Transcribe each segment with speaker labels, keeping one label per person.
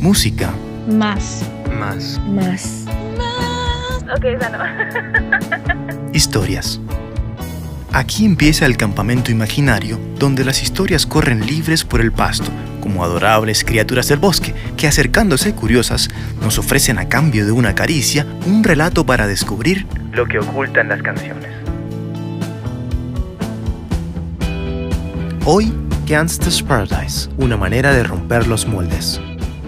Speaker 1: Música.
Speaker 2: Más.
Speaker 1: Más.
Speaker 2: Más.
Speaker 3: Ok, esa no.
Speaker 1: Historias. Aquí empieza el campamento imaginario, donde las historias corren libres por el pasto, como adorables criaturas del bosque, que acercándose curiosas, nos ofrecen a cambio de una caricia un relato para descubrir lo que ocultan las canciones. Hoy, Gangsta's Paradise, una manera de romper los moldes.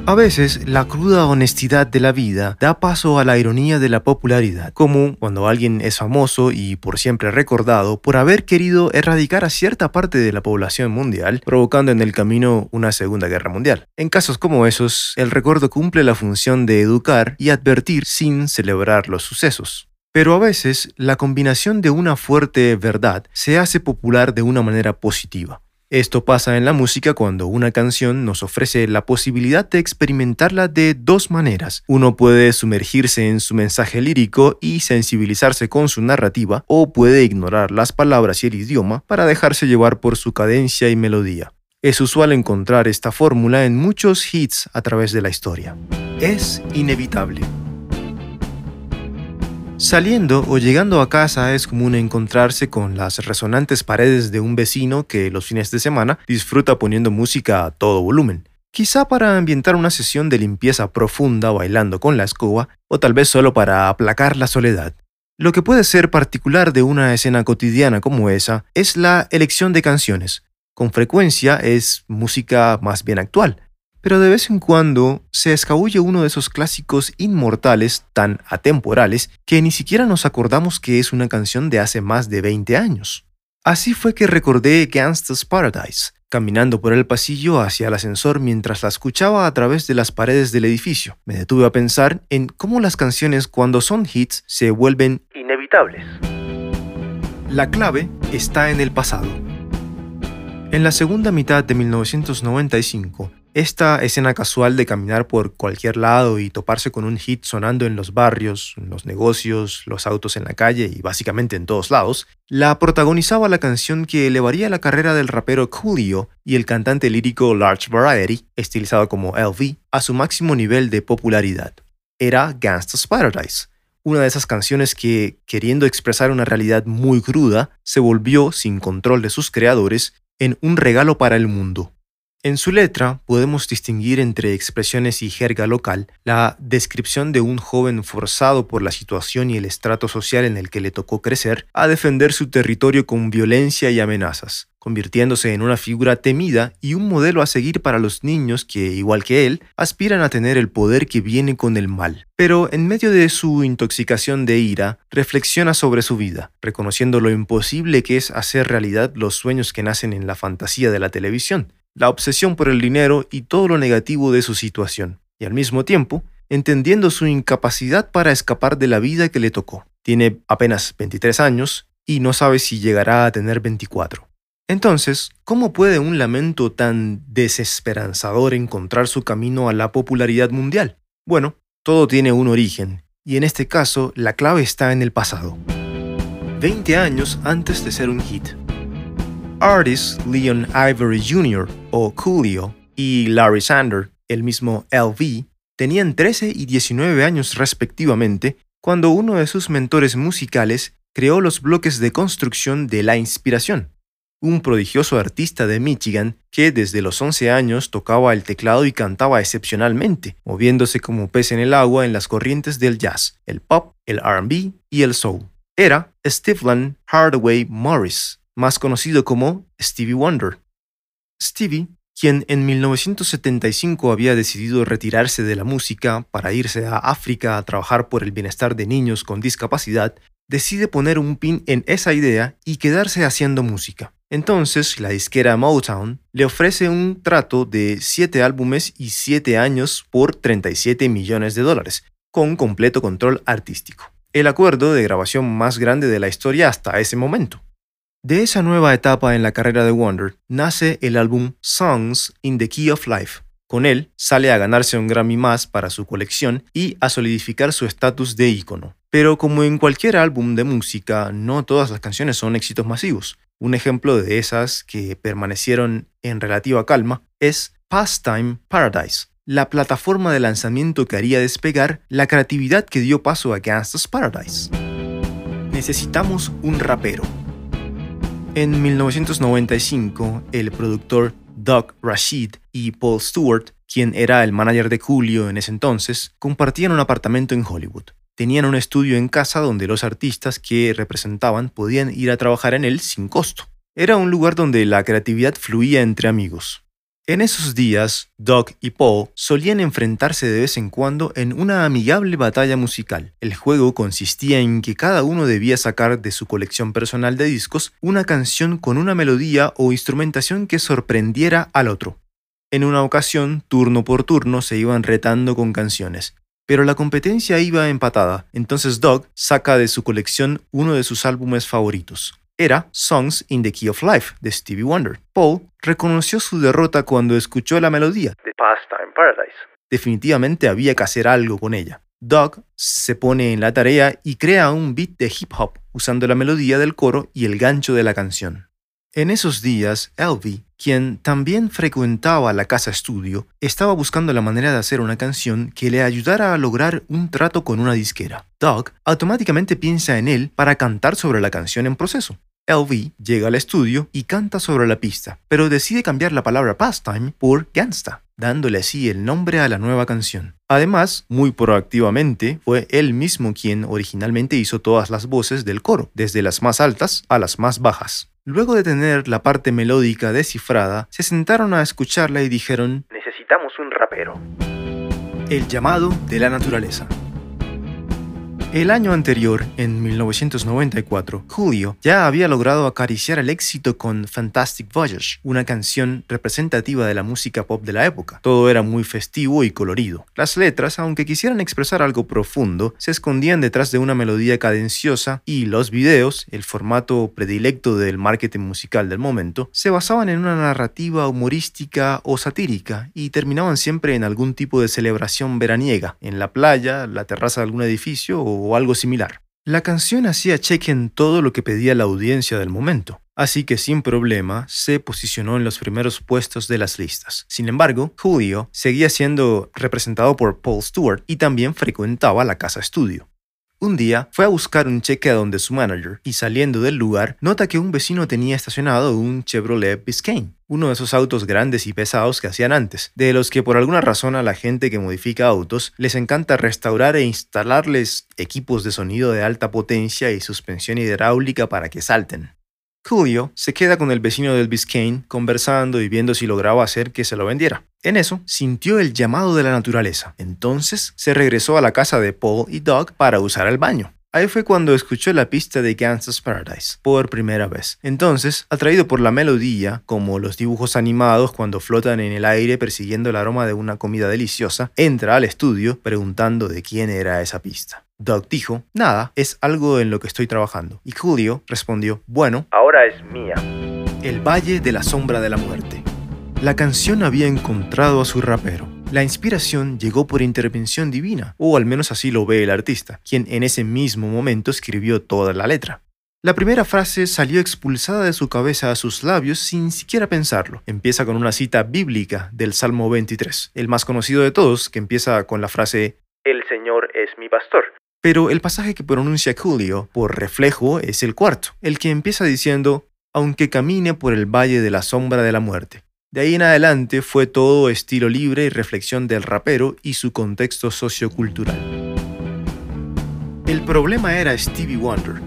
Speaker 1: A veces, la cruda honestidad de la vida da paso a la ironía de la popularidad, como cuando alguien es famoso y por siempre recordado por haber querido erradicar a cierta parte de la población mundial, provocando en el camino una Segunda Guerra Mundial. En casos como esos, el recuerdo cumple la función de educar y advertir sin celebrar los sucesos. Pero a veces, la combinación de una fuerte verdad se hace popular de una manera positiva. Esto pasa en la música cuando una canción nos ofrece la posibilidad de experimentarla de dos maneras. Uno puede sumergirse en su mensaje lírico y sensibilizarse con su narrativa, o puede ignorar las palabras y el idioma para dejarse llevar por su cadencia y melodía. Es usual encontrar esta fórmula en muchos hits a través de la historia. Es inevitable. Saliendo o llegando a casa es común encontrarse con las resonantes paredes de un vecino que los fines de semana disfruta poniendo música a todo volumen. Quizá para ambientar una sesión de limpieza profunda bailando con la escoba, o tal vez solo para aplacar la soledad. Lo que puede ser particular de una escena cotidiana como esa es la elección de canciones. Con frecuencia es música más bien actual, pero de vez en cuando se escabulle uno de esos clásicos inmortales tan atemporales que ni siquiera nos acordamos que es una canción de hace más de 20 años. Así fue que recordé Gangsta's Paradise, caminando por el pasillo hacia el ascensor mientras la escuchaba a través de las paredes del edificio. Me detuve a pensar en cómo las canciones cuando son hits se vuelven inevitables. La clave está en el pasado. En la segunda mitad de 1995, esta escena casual de caminar por cualquier lado y toparse con un hit sonando en los barrios, los negocios, los autos en la calle y básicamente en todos lados, la protagonizaba la canción que elevaría la carrera del rapero Coolio y el cantante lírico Large Variety, estilizado como LV, a su máximo nivel de popularidad. Era Gangsta's Paradise, una de esas canciones que, queriendo expresar una realidad muy cruda, se volvió, sin control de sus creadores, en un regalo para el mundo. En su letra podemos distinguir entre expresiones y jerga local la descripción de un joven forzado por la situación y el estrato social en el que le tocó crecer a defender su territorio con violencia y amenazas, convirtiéndose en una figura temida y un modelo a seguir para los niños que, igual que él, aspiran a tener el poder que viene con el mal. Pero en medio de su intoxicación de ira, reflexiona sobre su vida, reconociendo lo imposible que es hacer realidad los sueños que nacen en la fantasía de la televisión la obsesión por el dinero y todo lo negativo de su situación, y al mismo tiempo, entendiendo su incapacidad para escapar de la vida que le tocó. Tiene apenas 23 años y no sabe si llegará a tener 24. Entonces, ¿cómo puede un lamento tan desesperanzador encontrar su camino a la popularidad mundial? Bueno, todo tiene un origen, y en este caso la clave está en el pasado. 20 años antes de ser un hit, artists Leon Ivory Jr. o Coolio y Larry Sander, el mismo LV, tenían 13 y 19 años respectivamente cuando uno de sus mentores musicales creó los bloques de construcción de la inspiración, un prodigioso artista de Michigan que desde los 11 años tocaba el teclado y cantaba excepcionalmente, moviéndose como pez en el agua en las corrientes del jazz, el pop, el RB y el soul. Era Stephen Hardaway Morris, más conocido como Stevie Wonder. Stevie, quien en 1975 había decidido retirarse de la música para irse a África a trabajar por el bienestar de niños con discapacidad, decide poner un pin en esa idea y quedarse haciendo música. Entonces, la disquera Motown le ofrece un trato de 7 álbumes y 7 años por 37 millones de dólares, con completo control artístico. El acuerdo de grabación más grande de la historia hasta ese momento. De esa nueva etapa en la carrera de Wonder nace el álbum Songs in the Key of Life. Con él sale a ganarse un Grammy más para su colección y a solidificar su estatus de ícono. Pero como en cualquier álbum de música, no todas las canciones son éxitos masivos. Un ejemplo de esas que permanecieron en relativa calma es Pastime Paradise, la plataforma de lanzamiento que haría despegar la creatividad que dio paso a Gangsta's Paradise. Necesitamos un rapero. En 1995, el productor Doug Rashid y Paul Stewart, quien era el manager de Julio en ese entonces, compartían un apartamento en Hollywood. Tenían un estudio en casa donde los artistas que representaban podían ir a trabajar en él sin costo. Era un lugar donde la creatividad fluía entre amigos. En esos días, Doug y Paul solían enfrentarse de vez en cuando en una amigable batalla musical. El juego consistía en que cada uno debía sacar de su colección personal de discos una canción con una melodía o instrumentación que sorprendiera al otro. En una ocasión, turno por turno, se iban retando con canciones. Pero la competencia iba empatada, entonces Doug saca de su colección uno de sus álbumes favoritos, era Songs in the Key of Life de Stevie Wonder. Paul reconoció su derrota cuando escuchó la melodía
Speaker 2: de Pastime Paradise.
Speaker 1: Definitivamente había que hacer algo con ella. Doug se pone en la tarea y crea un beat de hip hop usando la melodía del coro y el gancho de la canción. En esos días, Elvie, quien también frecuentaba la casa estudio, estaba buscando la manera de hacer una canción que le ayudara a lograr un trato con una disquera. Doug automáticamente piensa en él para cantar sobre la canción en proceso. LV llega al estudio y canta sobre la pista, pero decide cambiar la palabra pastime por gangsta, dándole así el nombre a la nueva canción. Además, muy proactivamente, fue él mismo quien originalmente hizo todas las voces del coro, desde las más altas a las más bajas. Luego de tener la parte melódica descifrada, se sentaron a escucharla y dijeron,
Speaker 2: Necesitamos un rapero.
Speaker 1: El llamado de la naturaleza. El año anterior, en 1994, Julio ya había logrado acariciar el éxito con Fantastic Voyage, una canción representativa de la música pop de la época. Todo era muy festivo y colorido. Las letras, aunque quisieran expresar algo profundo, se escondían detrás de una melodía cadenciosa y los videos, el formato predilecto del marketing musical del momento, se basaban en una narrativa humorística o satírica y terminaban siempre en algún tipo de celebración veraniega, en la playa, la terraza de algún edificio o o algo similar. La canción hacía cheque en todo lo que pedía la audiencia del momento, así que sin problema se posicionó en los primeros puestos de las listas. Sin embargo, Julio seguía siendo representado por Paul Stewart y también frecuentaba la casa estudio. Un día fue a buscar un cheque a donde su manager y saliendo del lugar nota que un vecino tenía estacionado un Chevrolet Biscayne, uno de esos autos grandes y pesados que hacían antes, de los que por alguna razón a la gente que modifica autos les encanta restaurar e instalarles equipos de sonido de alta potencia y suspensión hidráulica para que salten. Julio se queda con el vecino del Biscayne conversando y viendo si lograba hacer que se lo vendiera. En eso, sintió el llamado de la naturaleza. Entonces, se regresó a la casa de Paul y Doug para usar el baño. Ahí fue cuando escuchó la pista de Gangsta's Paradise por primera vez. Entonces, atraído por la melodía, como los dibujos animados cuando flotan en el aire persiguiendo el aroma de una comida deliciosa, entra al estudio preguntando de quién era esa pista. Doug dijo, nada, es algo en lo que estoy trabajando. Y Julio respondió, bueno,
Speaker 2: ahora es mía.
Speaker 1: El Valle de la Sombra de la Muerte. La canción había encontrado a su rapero. La inspiración llegó por intervención divina, o al menos así lo ve el artista, quien en ese mismo momento escribió toda la letra. La primera frase salió expulsada de su cabeza a sus labios sin siquiera pensarlo. Empieza con una cita bíblica del Salmo 23, el más conocido de todos, que empieza con la frase
Speaker 2: El Señor es mi pastor.
Speaker 1: Pero el pasaje que pronuncia Julio, por reflejo, es el cuarto, el que empieza diciendo, aunque camine por el valle de la sombra de la muerte. De ahí en adelante fue todo estilo libre y reflexión del rapero y su contexto sociocultural. El problema era Stevie Wonder.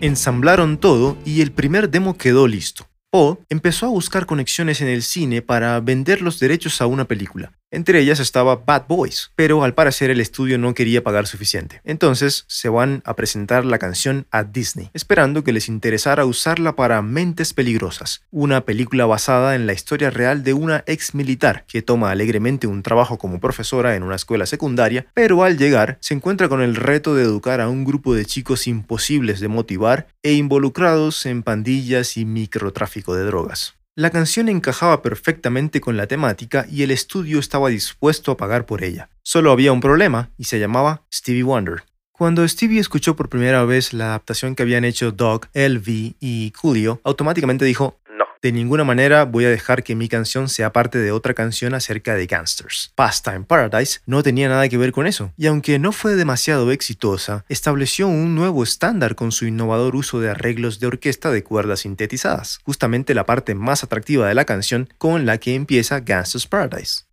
Speaker 1: Ensamblaron todo y el primer demo quedó listo. O empezó a buscar conexiones en el cine para vender los derechos a una película. Entre ellas estaba Bad Boys, pero al parecer el estudio no quería pagar suficiente. Entonces se van a presentar la canción a Disney, esperando que les interesara usarla para Mentes Peligrosas, una película basada en la historia real de una ex militar que toma alegremente un trabajo como profesora en una escuela secundaria, pero al llegar se encuentra con el reto de educar a un grupo de chicos imposibles de motivar e involucrados en pandillas y microtráfico de drogas. La canción encajaba perfectamente con la temática y el estudio estaba dispuesto a pagar por ella. Solo había un problema y se llamaba Stevie Wonder. Cuando Stevie escuchó por primera vez la adaptación que habían hecho Doug, LV y Julio, automáticamente dijo, De ninguna manera voy a dejar que mi canción sea parte de otra canción acerca de gangsters. Pastime Paradise no tenía nada que ver con eso, y aunque no fue demasiado exitosa, estableció un nuevo estándar con su innovador uso de arreglos de orquesta de cuerdas sintetizadas, justamente la parte más atractiva de la canción con la que empieza Gangsters Paradise.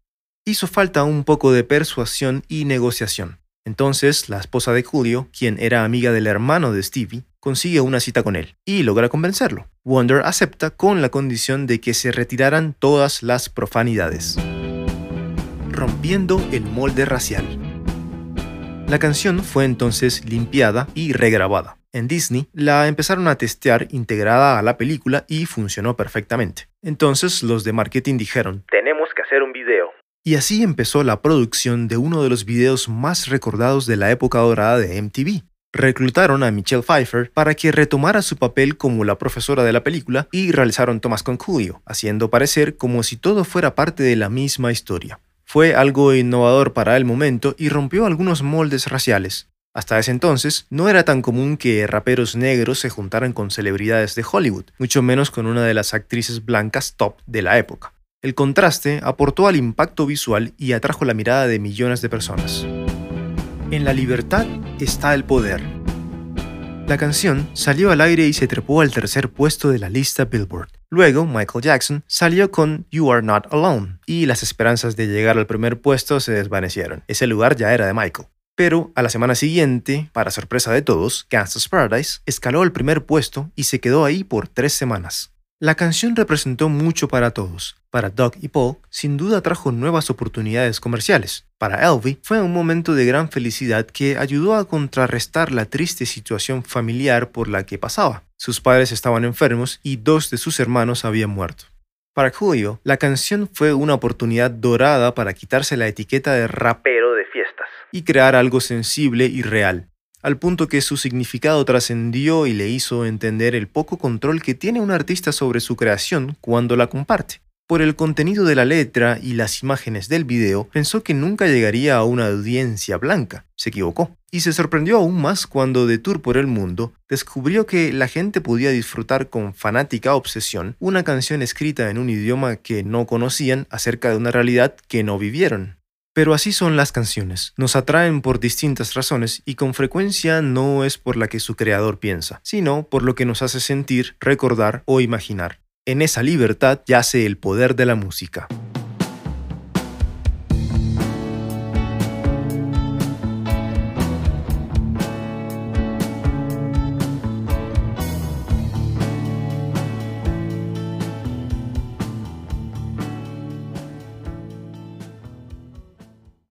Speaker 1: Hizo falta un poco de persuasión y negociación. Entonces, la esposa de Julio, quien era amiga del hermano de Stevie, consigue una cita con él y logra convencerlo. Wonder acepta con la condición de que se retiraran todas las profanidades. Rompiendo el molde racial. La canción fue entonces limpiada y regrabada. En Disney la empezaron a testear integrada a la película y funcionó perfectamente. Entonces los de marketing dijeron,
Speaker 2: Tenemos que hacer un video.
Speaker 1: Y así empezó la producción de uno de los videos más recordados de la época dorada de MTV. Reclutaron a Michelle Pfeiffer para que retomara su papel como la profesora de la película y realizaron tomas con Coolio, haciendo parecer como si todo fuera parte de la misma historia. Fue algo innovador para el momento y rompió algunos moldes raciales. Hasta ese entonces, no era tan común que raperos negros se juntaran con celebridades de Hollywood, mucho menos con una de las actrices blancas top de la época. El contraste aportó al impacto visual y atrajo la mirada de millones de personas. En la libertad está el poder. La canción salió al aire y se trepó al tercer puesto de la lista Billboard. Luego, Michael Jackson salió con You Are Not Alone, y las esperanzas de llegar al primer puesto se desvanecieron. Ese lugar ya era de Michael. Pero a la semana siguiente, para sorpresa de todos, Gangsta's Paradise escaló al primer puesto y se quedó ahí por tres semanas. La canción representó mucho para todos. Para Doug y Paul, sin duda trajo nuevas oportunidades comerciales. Para Elvie, fue un momento de gran felicidad que ayudó a contrarrestar la triste situación familiar por la que pasaba. Sus padres estaban enfermos y dos de sus hermanos habían muerto. Para Julio, la canción fue una oportunidad dorada para quitarse la etiqueta de rap
Speaker 2: Pero de fiestas.
Speaker 1: y crear algo sensible y real, al punto que su significado trascendió y le hizo entender el poco control que tiene un artista sobre su creación cuando la comparte. Por el contenido de la letra y las imágenes del video, pensó que nunca llegaría a una audiencia blanca. Se equivocó. Y se sorprendió aún más cuando de tour por el mundo descubrió que la gente podía disfrutar con fanática obsesión una canción escrita en un idioma que no conocían acerca de una realidad que no vivieron. Pero así son las canciones, nos atraen por distintas razones y con frecuencia no es por la que su creador piensa, sino por lo que nos hace sentir, recordar o imaginar. En esa libertad yace el poder de la música.